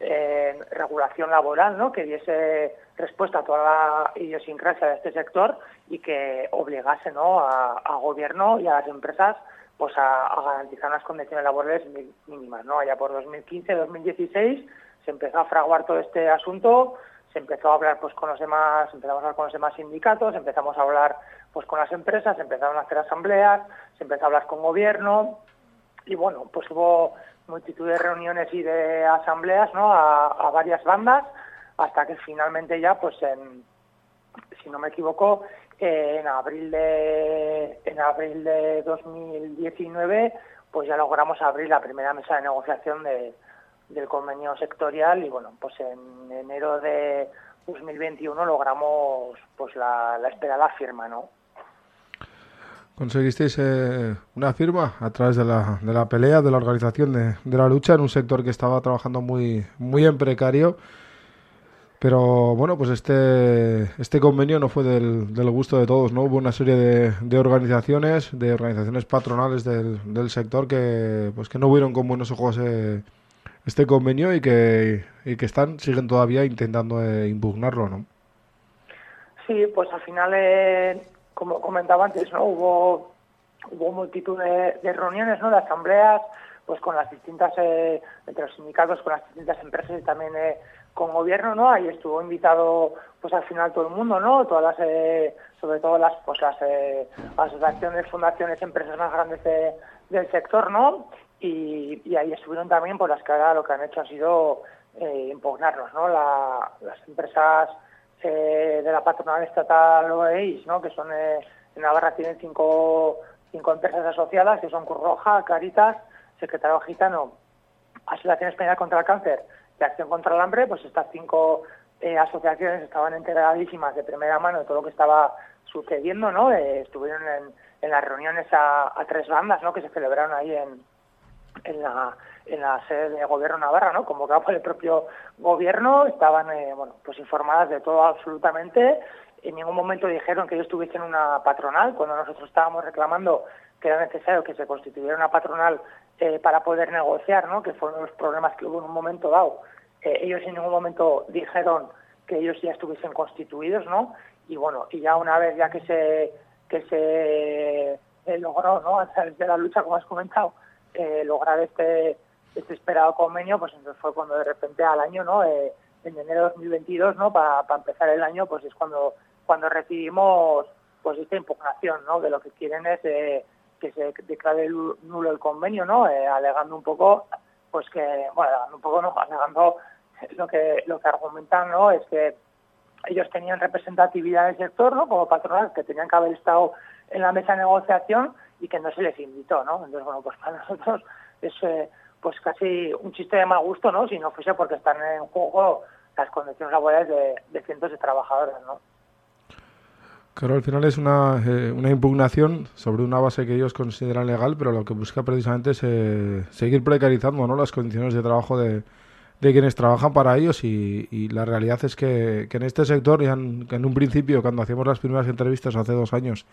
eh, regulación laboral ¿no? que diese respuesta a toda la idiosincrasia de este sector y que obligase ¿no? a, gobierno y a las empresas pues a, a, garantizar unas condiciones laborales mínimas. ¿no? Allá por 2015-2016 se empezó a fraguar todo este asunto, se empezó a hablar pues con los demás, empezamos a hablar con los demás sindicatos, empezamos a hablar pues con las empresas, se empezaron a hacer asambleas, se empezó a hablar con gobierno y bueno, pues hubo multitud de reuniones y de asambleas ¿no? a, varias bandas hasta que finalmente ya, pues en, si no me equivoco, eh, en abril de en abril de 2019, pues ya logramos abrir la primera mesa de negociación de, del convenio sectorial y bueno, pues en enero de 2021 logramos pues la, la esperada firma, ¿no? Conseguisteis eh, una firma a través de la, de la pelea, de la organización de, de, la lucha en un sector que estaba trabajando muy, muy en precario. Pero bueno, pues este, este convenio no fue del, del gusto de todos, ¿no? Hubo una serie de, de organizaciones, de organizaciones patronales del, del, sector que pues que no vieron con buenos ojos eh, este convenio y que, y que están, siguen todavía intentando eh, impugnarlo, ¿no? Sí, pues al final eh, como comentaba antes, ¿no? Hubo, hubo multitud de, reuniones, ¿no? De asambleas, pues con las distintas, eh, entre los sindicatos, con las distintas empresas y también eh, con gobierno, ¿no? Ahí estuvo invitado, pues al final todo el mundo, ¿no? Todas eh, sobre todo las, pues asociaciones, fundaciones, empresas más grandes de, del sector, ¿no? Y, ahí estuvieron también, por las que ahora lo que han hecho ha sido impugnarnos, ¿no? La, las empresas eh, de la patronal estatal OEIS, ¿no? que son eh, en Navarra tienen cinco, cinco empresas asociadas, que son Cruz Roja, Caritas, Secretario Gitano, Asociación Española contra el Cáncer y Acción contra el Hambre, pues estas cinco eh, asociaciones estaban enteradísimas de primera mano de todo lo que estaba sucediendo, ¿no? Eh, estuvieron en, en, las reuniones a, a, tres bandas, ¿no? Que se celebraron ahí en, en la en la sede de gobierno Navarra, ¿no? Convocado por el propio gobierno, estaban, eh, bueno, pues informadas de todo absolutamente. En ningún momento dijeron que ellos tuviesen una patronal, cuando nosotros estábamos reclamando que era necesario que se constituyera una patronal eh, para poder negociar, ¿no? Que fueron los problemas que hubo en un momento dado. Eh, ellos en ningún momento dijeron que ellos ya estuviesen constituidos, ¿no? Y bueno, y ya una vez ya que se que se logró, ¿no? A través de la lucha, como has comentado, lograr este este esperado convenio, pues entonces fue cuando de repente al año, ¿no? Eh, en enero de 2022, ¿no? Para pa empezar el año, pues es cuando cuando recibimos pues esta impugnación, ¿no? Que lo que quieren es eh, que se declare nulo el convenio, ¿no? Eh, alegando un poco, pues que, bueno, alegando un poco, ¿no? Alegando lo que lo que argumentan, ¿no? Es que ellos tenían representatividad en el sector, ¿no? Como patronal, que tenían que haber estado en la mesa de negociación y que no se les invitó, ¿no? Entonces, bueno, pues para nosotros es pues casi un chiste de mal gusto, ¿no? Si no fuese porque están en juego las condiciones laborales de, cientos de trabajadores, ¿no? Claro, al final es una, eh, una, impugnación sobre una base que ellos consideran legal, pero lo que busca precisamente es eh, seguir precarizando ¿no? las condiciones de trabajo de, de quienes trabajan para ellos y, la realidad es que, en este sector, ya en, un principio, cuando hacíamos las primeras entrevistas hace dos años,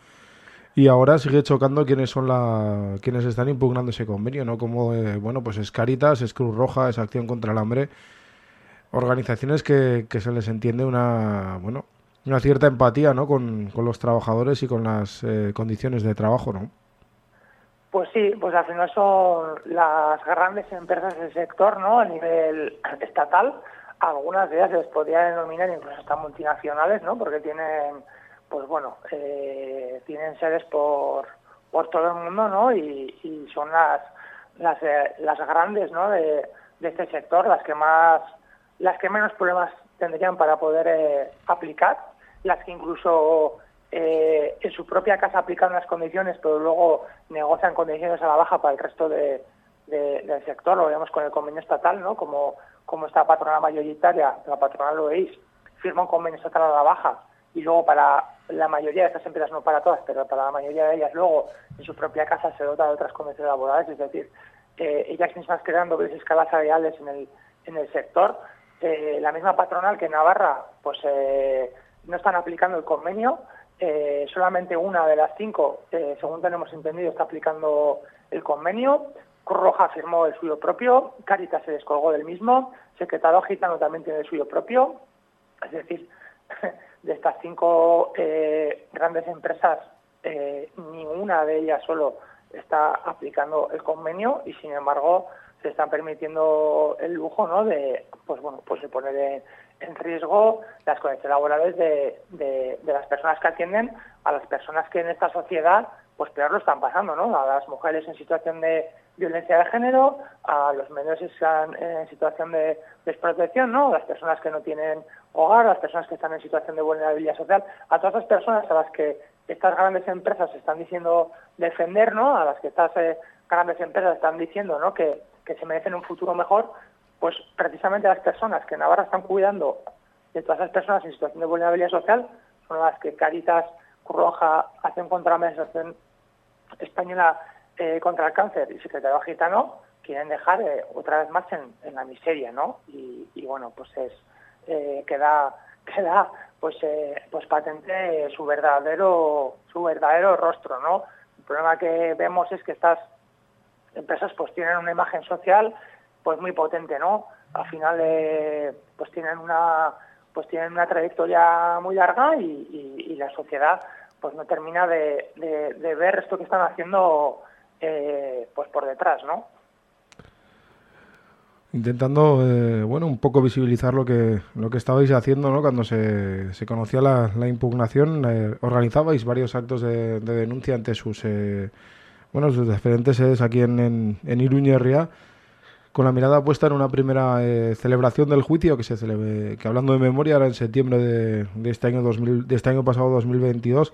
y ahora sigue chocando quiénes son la, quienes están impugnando ese convenio, ¿no? Como, eh, bueno, pues es Caritas, es Cruz Roja, es Acción contra el Hambre, organizaciones que, que se les entiende una, bueno, una cierta empatía ¿no? con, los trabajadores y con las eh, condiciones de trabajo, ¿no? Pues sí, pues al final son las grandes empresas del sector, ¿no? A nivel estatal, algunas de ellas se les podría denominar incluso hasta multinacionales, ¿no? Porque tienen, pues bueno, eh, tienen sedes por, por todo el mundo, ¿no? Y, son las las, eh, grandes, ¿no? De, este sector, las que más, las que menos problemas tendrían para poder aplicar las que incluso eh, en su propia casa aplican las condiciones, pero luego negocian condiciones a la baja para el resto del sector, lo vemos con el convenio estatal, ¿no? Como, como esta patronal mayoritaria, la patronal lo veis, firma un convenio estatal a la baja y luego para la mayoría de estas empresas, no para todas, pero para la mayoría de ellas luego en su propia casa se dota de otras condiciones laborales, es decir, ellas mismas creando escalas salariales en el, en el sector. Eh, la misma patronal que Navarra, pues eh, no están aplicando el convenio. Eh, solamente una de las cinco, según tenemos entendido, está aplicando el convenio. Roja firmó el suyo propio, Caritas se descolgó del mismo, Secretario Gitano también tiene el suyo propio. Es decir, de estas cinco eh, grandes empresas, ninguna de ellas solo está aplicando el convenio y, sin embargo, se están permitiendo el lujo ¿no? de pues bueno pues de poner en riesgo las condiciones laborales de, de, las personas que atienden a las personas que en esta sociedad pues peor lo están pasando, ¿no? A las mujeres en situación de violencia de género, a los menores en situación de desprotección, ¿no? Las personas que no tienen hogar, las personas que están en situación de vulnerabilidad social, a todas las personas a las que estas grandes empresas están diciendo defender, ¿no? A las que estas eh, grandes empresas están diciendo, ¿no? Que, que se merecen un futuro mejor, pues precisamente las personas que en Navarra están cuidando de todas esas personas en situación de vulnerabilidad social son las que Caritas Roja hacen contra la Administración Española eh, contra el Cáncer y Secretario Gitano quieren dejar eh, otra vez más en, la miseria, ¿no? Y, bueno, pues es eh, queda queda pues pues patente su verdadero su verdadero rostro, ¿no? El problema que vemos es que estas empresas pues tienen una imagen social pues muy potente, ¿no? Al final pues tienen una pues tienen una trayectoria muy larga y, la sociedad pues no termina de, ver esto que están haciendo eh, pues por detrás, ¿no? Intentando, eh, bueno, un poco visibilizar lo que lo que estabais haciendo, ¿no? Cuando se, se conocía la, impugnación, organizabais varios actos de, denuncia ante sus, bueno, sus diferentes sedes aquí en, en, con la mirada puesta en una primera eh, celebración del juicio que se celebre, que hablando de memoria era en septiembre de, este año 2000, de este año pasado 2022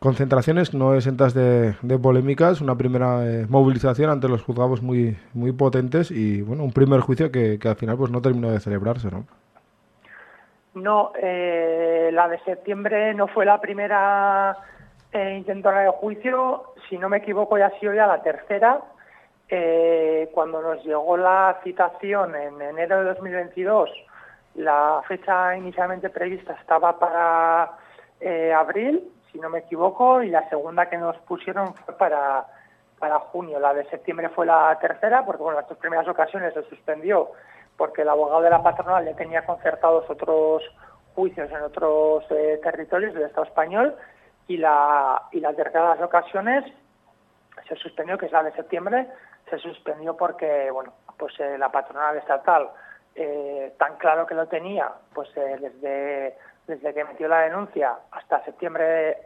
concentraciones no exentas de, polémicas una primera eh, movilización ante los juzgados muy muy potentes y bueno un primer juicio que, al final pues no terminó de celebrarse no no eh, la de septiembre no fue la primera intento de juicio. Si no me equivoco ya ha sido ya la tercera. Eh, cuando nos llegó la citación en enero de 2022, la fecha inicialmente prevista estaba para eh, abril, si no me equivoco, y la segunda que nos pusieron fue para, para junio. La de septiembre fue la tercera, porque bueno, las dos primeras ocasiones se suspendió porque el abogado de la patronal ya tenía concertados otros juicios en otros eh, territorios del Estado español y la, y la tercera de las ocasiones se suspendió, que es la de septiembre, se suspendió porque, bueno, pues eh, la patronal estatal, eh, tan claro que lo tenía, pues desde, desde que metió la denuncia hasta septiembre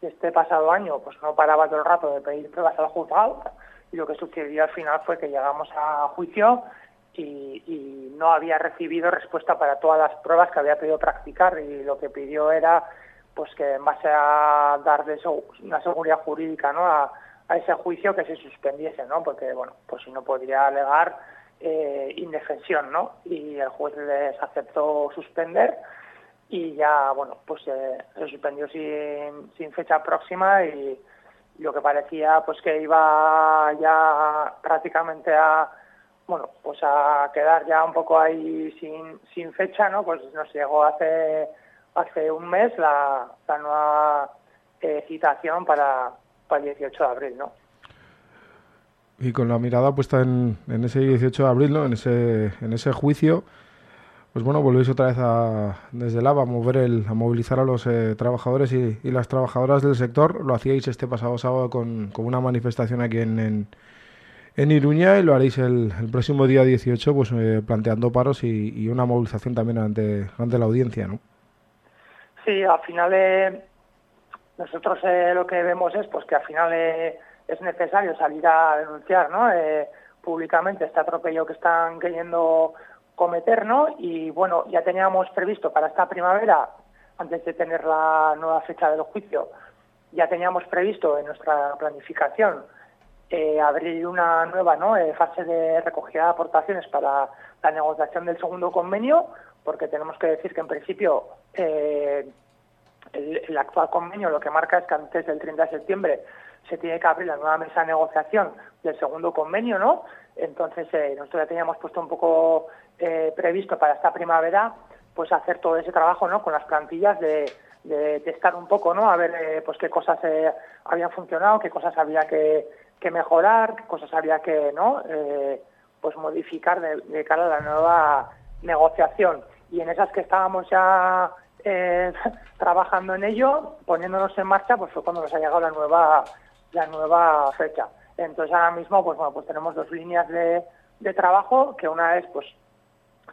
de este pasado año, pues no paraba todo el rato de pedir pruebas al juzgado, y lo que sucedió al final fue que llegamos a juicio y, no había recibido respuesta para todas las pruebas que había pedido practicar y lo que pidió era pues que en base a darle una seguridad jurídica ¿no? a, ese juicio que se suspendiese, ¿no? Porque, bueno, pues si no podría alegar eh, indefensión, ¿no? Y el juez les aceptó suspender y ya, bueno, pues eh, se suspendió sin, sin fecha próxima y lo que parecía pues que iba ya prácticamente a bueno pues a quedar ya un poco ahí sin, sin fecha no pues nos llegó hace hace un mes la, la nueva eh, citación para, para el 18 de abril no y con la mirada puesta en, en ese 18 de abril no en ese en ese juicio pues bueno, volvéis otra vez a, desde el a mover el, a movilizar a los eh, trabajadores y, las trabajadoras del sector. Lo hacíais este pasado sábado con, una manifestación aquí en, en, Iruña y lo haréis el, próximo día 18, pues eh, planteando paros y, una movilización también ante, ante la audiencia, ¿no? Sí, al final eh, nosotros lo que vemos es pues que al final es necesario salir a denunciar, ¿no? públicamente este atropello que están queriendo cometer, ¿no? Y bueno, ya teníamos previsto para esta primavera, antes de tener la nueva fecha del juicio, ya teníamos previsto en nuestra planificación eh, abrir una nueva. Eh, fase de recogida de aportaciones para la negociación del segundo convenio, porque tenemos que decir que en principio eh, el, actual convenio lo que marca es que antes del 30 de septiembre se tiene que abrir la nueva mesa de negociación del segundo convenio, ¿no? Entonces nosotros ya teníamos puesto un poco eh, previsto para esta primavera, pues hacer todo ese trabajo, ¿no? Con las plantillas de, de testar un poco, ¿no? A ver, eh, pues qué cosas eh, habían funcionado, qué cosas había que, mejorar, qué cosas había que, ¿no? pues modificar de, cara a la nueva negociación. Y en esas que estábamos ya trabajando en ello, poniéndonos en marcha, pues fue cuando nos ha llegado la nueva, la nueva fecha. Entonces ahora mismo, pues bueno, pues tenemos dos líneas de, trabajo, que una es pues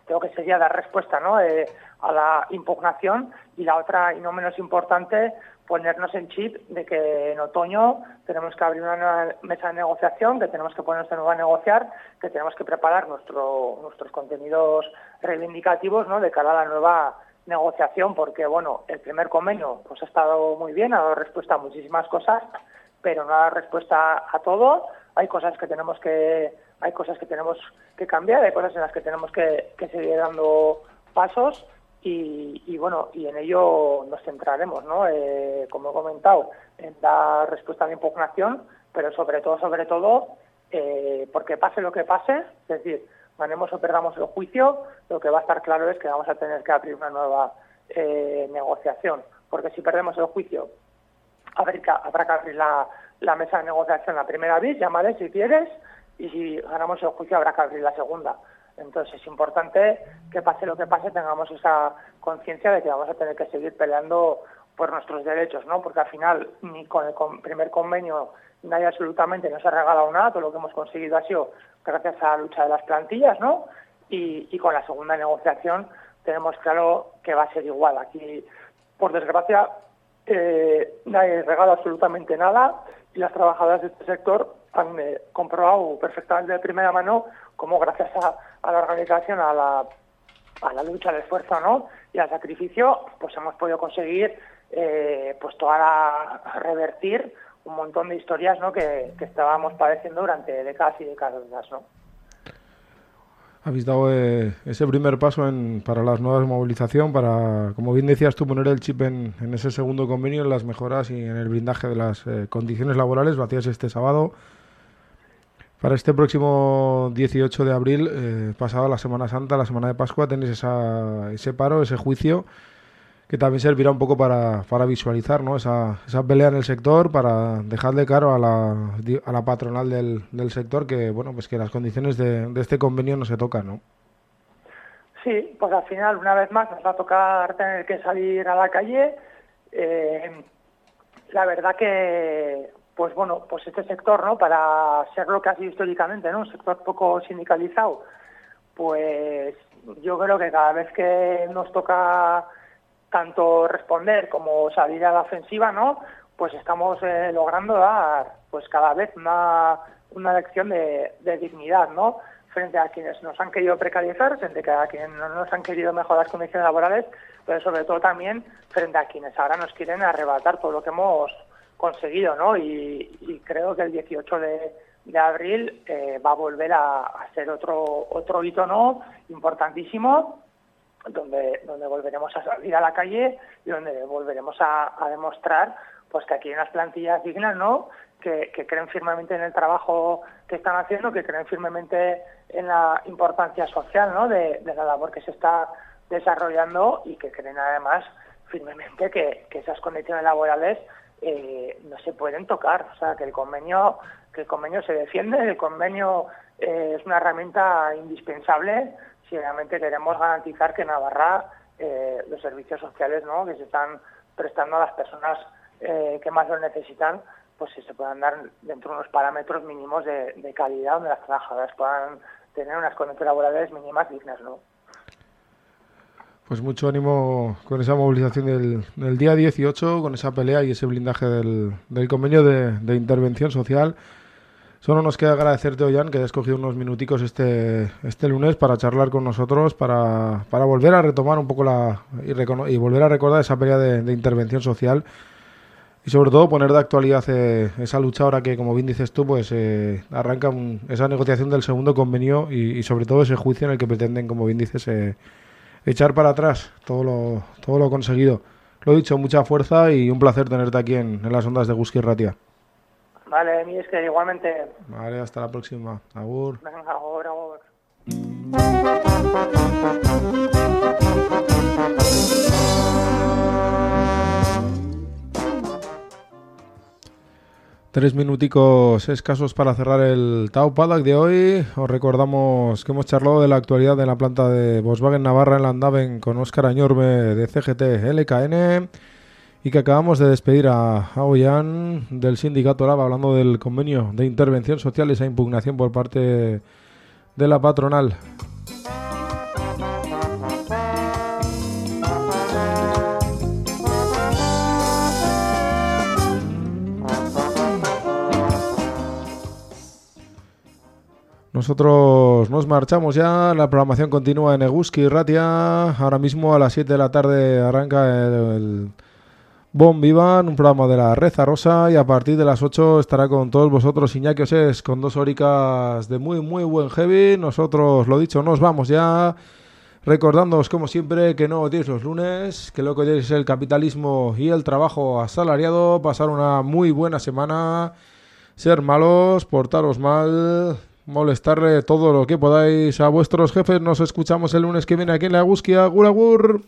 creo que sería dar respuesta ¿no? Eh, a la impugnación y la otra, y no menos importante, ponernos en chip de que en otoño tenemos que abrir una nueva mesa de negociación, que tenemos que ponernos de nuevo a negociar, que tenemos que preparar nuestro, nuestros contenidos reivindicativos ¿no? de cara a la nueva negociación, porque bueno, el primer convenio pues ha estado muy bien, ha dado respuesta a muchísimas cosas, pero no dado respuesta a todo. Hay cosas que tenemos que hay cosas que tenemos que cambiar, hay cosas en las que tenemos que, seguir dando pasos y, bueno, y en ello nos centraremos, ¿no? Eh, como he comentado, en dar respuesta a la impugnación, pero sobre todo, sobre todo, eh, porque pase lo que pase, es decir, ganemos o perdamos el juicio, lo que va a estar claro es que vamos a tener que abrir una nueva eh, negociación, porque si perdemos el juicio, habrá que, habrá que abrir la, mesa de negociación la primera vez, llámale si quieres, y si ganamos el juicio habrá que abrir la segunda. Entonces es importante que pase lo que pase, tengamos esa conciencia de que vamos a tener que seguir peleando por nuestros derechos, ¿no? Porque al final ni con el primer convenio nadie absolutamente nos ha regalado nada, todo lo que hemos conseguido ha sido gracias a la lucha de las plantillas, ¿no? Y, con la segunda negociación tenemos claro que va a ser igual. Aquí, por desgracia, eh, nadie regala absolutamente nada y las trabajadoras de este sector han eh, comprobado perfectamente de primera mano cómo gracias a, la organización, a la, a la lucha, al esfuerzo ¿no? y al sacrificio, pues hemos podido conseguir eh, pues toda revertir un montón de historias ¿no? que, que estábamos padeciendo durante décadas y décadas. ¿no? Habéis dado eh, ese primer paso en, para las nuevas movilización, para, como bien decías tú, poner el chip en, ese segundo convenio, en las mejoras y en el blindaje de las condiciones laborales. Lo hacías este sábado. Para este próximo 18 de abril, eh, pasada la Semana Santa, la Semana de Pascua, tenéis esa, ese paro, ese juicio, que también servirá un poco para, para visualizar ¿no? esa, esa pelea en el sector, para dejarle claro a la, a la patronal del, del sector que bueno pues que las condiciones de, de este convenio no se tocan, ¿no? Sí, pues al final, una vez más, nos va a tocar tener que salir a la calle. Eh, la verdad que pues bueno, pues este sector, ¿no? Para ser lo que ha sido históricamente, ¿no? Un sector poco sindicalizado, pues yo creo que cada vez que nos toca tanto responder como salir a la ofensiva, ¿no? Pues estamos eh, logrando dar, pues cada vez una, una lección de, dignidad, ¿no? Frente a quienes nos han querido precarizar, frente a quienes no nos han querido mejorar las condiciones laborales, pero sobre todo también frente a quienes ahora nos quieren arrebatar todo lo que hemos conseguido, ¿no? Y, creo que el 18 de, abril eh, va a volver a, ser otro otro hito, ¿no? Importantísimo donde, donde volveremos a salir a la calle y donde volveremos a, demostrar pues que aquí hay unas plantillas dignas, ¿no? Que, creen firmemente en el trabajo que están haciendo, que creen firmemente en la importancia social, ¿no? De, la labor que se está desarrollando y que creen además firmemente que, esas condiciones laborales eh, no se pueden tocar, o sea, que el convenio que el convenio se defiende, el convenio eh, es una herramienta indispensable si realmente queremos garantizar que Navarra eh, los servicios sociales ¿no? que se están prestando a las personas que más lo necesitan, pues se puedan dar dentro de unos parámetros mínimos de, calidad donde las trabajadoras puedan tener unas condiciones laborales mínimas dignas, ¿no? Pues mucho ánimo con esa movilización del, día 18, con esa pelea y ese blindaje del, convenio de intervención social. Solo nos queda agradecerte, Ollán, que hayas cogido unos minuticos este, este lunes para charlar con nosotros, para, para volver a retomar un poco la y, y volver a recordar esa pelea de, intervención social y sobre todo poner de actualidad eh, esa lucha ahora que, como bien dices tú, pues eh, arranca esa negociación del segundo convenio y, sobre todo ese juicio en el que pretenden, como bien dices, eh, echar para atrás todo lo, todo lo conseguido. Lo he dicho, mucha fuerza y un placer tenerte aquí en, en las ondas de Gusky Ratia. Vale, mi es que igualmente. Vale, hasta la próxima. Agur. Venga, agur, agur. Tres minuticos escasos para cerrar el Tau Paddock de hoy. Os recordamos que hemos charlado de la actualidad de la planta de Volkswagen Navarra en Landaven con Óscar Añorme de CGT LKN y que acabamos de despedir a, Ollán del sindicato LAB hablando del convenio de intervención social y esa impugnación por parte de la patronal. Nosotros nos marchamos ya, la programación continúa en Eguski Ratia, ahora mismo a las 7 de la tarde arranca el Bon Vivan, un programa de la Reza Rosa y a partir de las 8 estará con todos vosotros Iñaki Oses con dos horicas de muy muy buen heavy. Nosotros, lo dicho, nos vamos ya. Recordándoos como siempre que no odiéis los lunes, que lo que odiéis es el capitalismo y el trabajo asalariado, pasar una muy buena semana, ser malos, portaros mal, molestarle todo lo que podáis a vuestros jefes. Nos escuchamos el lunes que viene aquí en la Gusquia. Guragur.